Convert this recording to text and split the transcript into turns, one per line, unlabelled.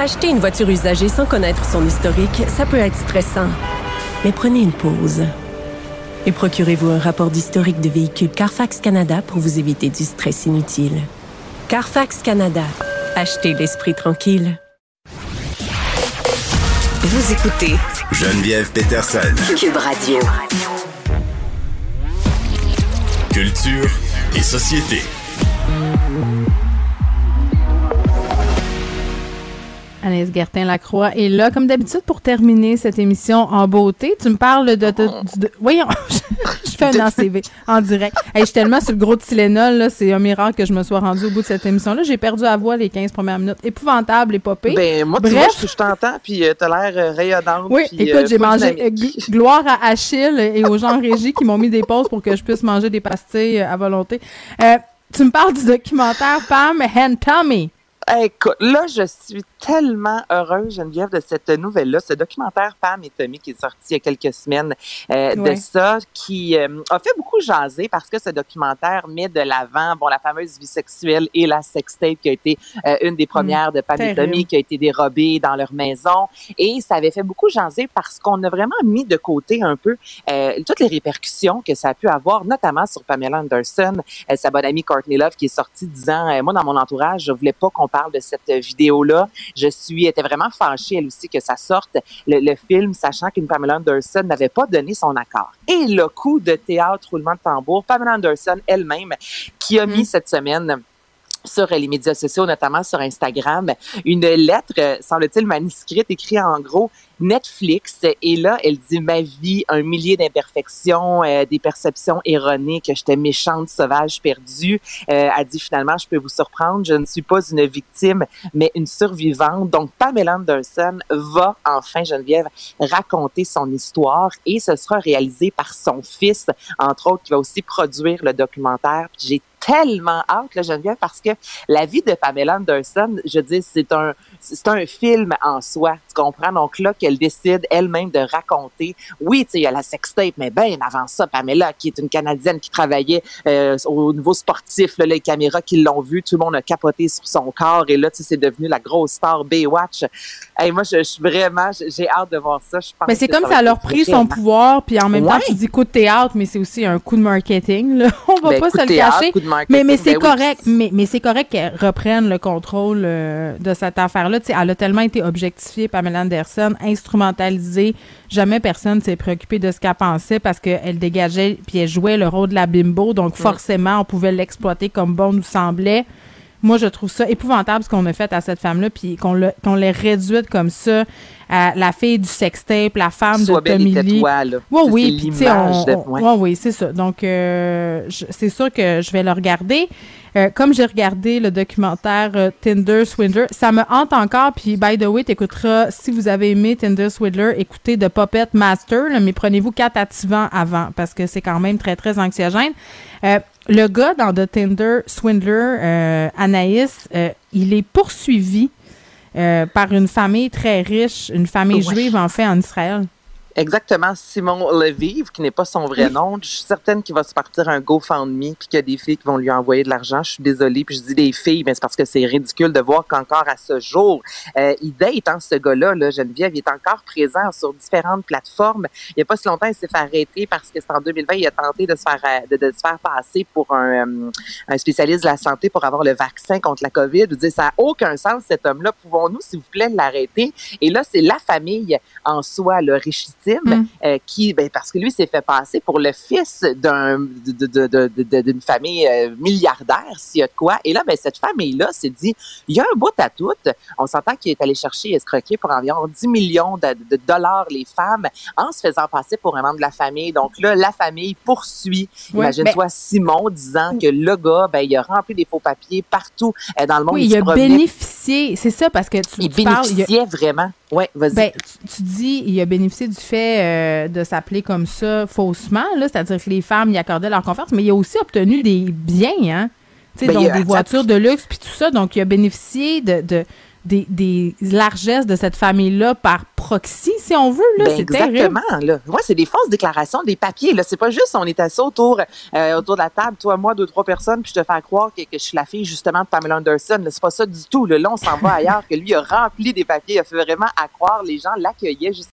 Acheter une voiture usagée sans connaître son historique, ça peut être stressant. Mais prenez une pause. Et procurez-vous un rapport d'historique de véhicule Carfax Canada pour vous éviter du stress inutile. Carfax Canada. Achetez l'esprit tranquille.
Vous écoutez
Geneviève Peterson.
Cube Radio.
Culture et société.
Anaïs Gertin-Lacroix est là, comme d'habitude, pour terminer cette émission en beauté. Tu me parles de... de, de- voyons, je fais un ACV en direct. Hey, je suis tellement sur le gros Tylenol, là, c'est un miracle que je me sois rendue au bout de cette émission-là. J'ai perdu à voix les 15 premières minutes. Épouvantable, épopée.
Ben, moi, tu
Bref.
vois, je, t'entends, puis euh, t'as l'air euh, rayonnante.
Oui,
puis,
écoute,
euh,
j'ai mangé gloire à Achille et aux gens en régie qui m'ont mis des pauses pour que je puisse manger des pastilles euh, à volonté. Tu me parles du documentaire Pam and Tommy.
Écoute, là, je suis tellement heureuse, Geneviève, de cette nouvelle-là, ce documentaire Pam et Tommy qui est sorti il y a quelques semaines euh, de ça, qui euh, a fait beaucoup jaser parce que ce documentaire met de l'avant, bon, la fameuse vie sexuelle et la sextape qui a été euh, une des premières de Pam et. Tommy qui a été dérobée dans leur maison. Et ça avait fait beaucoup jaser parce qu'on a vraiment mis de côté un peu euh, toutes les répercussions que ça a pu avoir, notamment sur Pamela Anderson, euh, sa bonne amie Courtney Love qui est sortie disant euh, moi dans mon entourage je voulais pas qu'on parle de cette euh, vidéo là je suis était vraiment fâchée elle aussi que ça sorte le, le film sachant qu'une Pamela Anderson n'avait pas donné son accord. Et le coup de théâtre roulement de tambour Pamela Anderson elle-même qui a mis cette semaine sur les médias sociaux, notamment sur Instagram, une lettre, euh, semble-t-il, manuscrite, écrite en gros Netflix. Et là, elle dit ma vie, un millier d'imperfections, euh, des perceptions erronées, que j'étais méchante, sauvage, perdue. Euh, elle dit finalement, je peux vous surprendre, je ne suis pas une victime, mais une survivante. Donc, Pamela Anderson va enfin, Geneviève, raconter son histoire et ce sera réalisé par son fils, entre autres, qui va aussi produire le documentaire. J'ai tellement hâte, là, Geneviève, parce que la vie de Pamela Anderson, je dis, c'est un, c'est un film en soi. Tu comprends? Donc là, qu'elle décide elle-même de raconter. Oui, tu sais, il y a la sextape, mais bien avant ça, Pamela, qui est une Canadienne qui travaillait euh, au niveau sportif, là, les caméras qui l'ont vue, tout le monde a capoté sur son corps. Et là, tu sais, c'est devenu la grosse star Baywatch. Hey, moi, je, suis vraiment, j'ai hâte de voir ça. Je pense
Mais c'est comme ça a
être
leur pris son pouvoir, puis en même temps, tu dis coup de théâtre, mais c'est aussi un coup de marketing. Là. On va
Ben,
pas se le
théâtre,
cacher. Mais, mais c'est
ben oui.
correct. Mais, mais c'est correct qu'elle reprenne le contrôle euh, de cette affaire-là. Tu sais, elle a tellement été objectifiée, Pamela Anderson, instrumentalisée. Jamais personne s'est préoccupé de ce qu'elle pensait parce qu'elle dégageait puis elle jouait le rôle de la bimbo. Donc, forcément, on pouvait l'exploiter comme bon nous semblait. Moi, je trouve ça épouvantable ce qu'on a fait à cette femme-là, puis qu'on l'a- qu'on l'ait réduite comme ça à la fille du sextape, la femme
Sois
de
belle
Tommy Lee.
là.
Oui, oui,
c'est
puis tu sais,
l'image
on,
de-
on-
ouais.
ouais, oui, c'est ça. Donc, euh, c'est sûr que je vais le regarder. Euh, comme j'ai regardé le documentaire euh, Tinder Swindler, ça me hante encore. Puis, by the way, t'écouteras, si vous avez aimé Tinder Swindler, écoutez The Puppet Master, là, mais prenez-vous quatre activants avant parce que c'est quand même très, très anxiogène. Euh, le gars dans The Tinder Swindler, euh, Anaïs, euh, il est poursuivi euh, par une famille très riche, une famille
Ouais.
juive, en fait, en Israël.
Exactement, Simon Levive, qui n'est pas son vrai nom. Je suis certaine qu'il va se partir un GoFundMe, puis qu'il y a des filles qui vont lui envoyer de l'argent. Je suis désolée, puis je dis des filles, mais c'est parce que c'est ridicule de voir qu'encore à ce jour, euh, il date, hein, ce gars-là, là, Geneviève, il est encore présent sur différentes plateformes. Il n'y a pas si longtemps, il s'est fait arrêter parce que c'est en 2020, il a tenté de se faire, euh, de, de se faire passer pour un, euh, un spécialiste de la santé pour avoir le vaccin contre la COVID. Veux dire, ça n'a aucun sens, cet homme-là. Pouvons-nous, s'il vous plaît, l'arrêter? Et là, c'est la famille en soi, le richissime victime
Mm.
euh, qui, ben, parce que lui s'est fait passer pour le fils d'un d'une famille euh, milliardaire, s'il y a de quoi. Et là, ben, cette famille-là s'est dit, il y a un bout à tout. On s'entend qu'il est allé chercher escroquer pour environ 10 millions de, de dollars les femmes en se faisant passer pour un membre de la famille. Donc là, la famille poursuit.
Ouais,
Imagine-toi Simon disant que le gars, ben, il a rempli des faux papiers partout euh, dans le monde.
Oui, il
se
a bénéficié. C'est ça, parce que tu,
Il
tu parles. il a-
bénéficiait vraiment. Ouais, vas-y.
Ben, tu, tu dis, il a bénéficié du fait euh, de s'appeler comme ça faussement, là, c'est-à-dire que les femmes y accordaient leur confiance, mais il a aussi obtenu des biens, hein, tu sais,
Ben,
donc des voitures de luxe puis tout ça, donc il a bénéficié de, de des, des largesses de cette famille-là par proxy, si on veut, là,
Ben,
c'est terrible.
exactement. Là. C'est des fausses déclarations, des papiers. Là, c'est pas juste on est assis autour, euh, autour de la table, toi, moi, deux, trois personnes, puis je te fais croire que, que je suis la fille justement de Pamela Anderson. Là, c'est pas ça du tout. Là, là on s'en va ailleurs. Que lui a rempli des papiers, il a fait vraiment à croire. Les gens l'accueillaient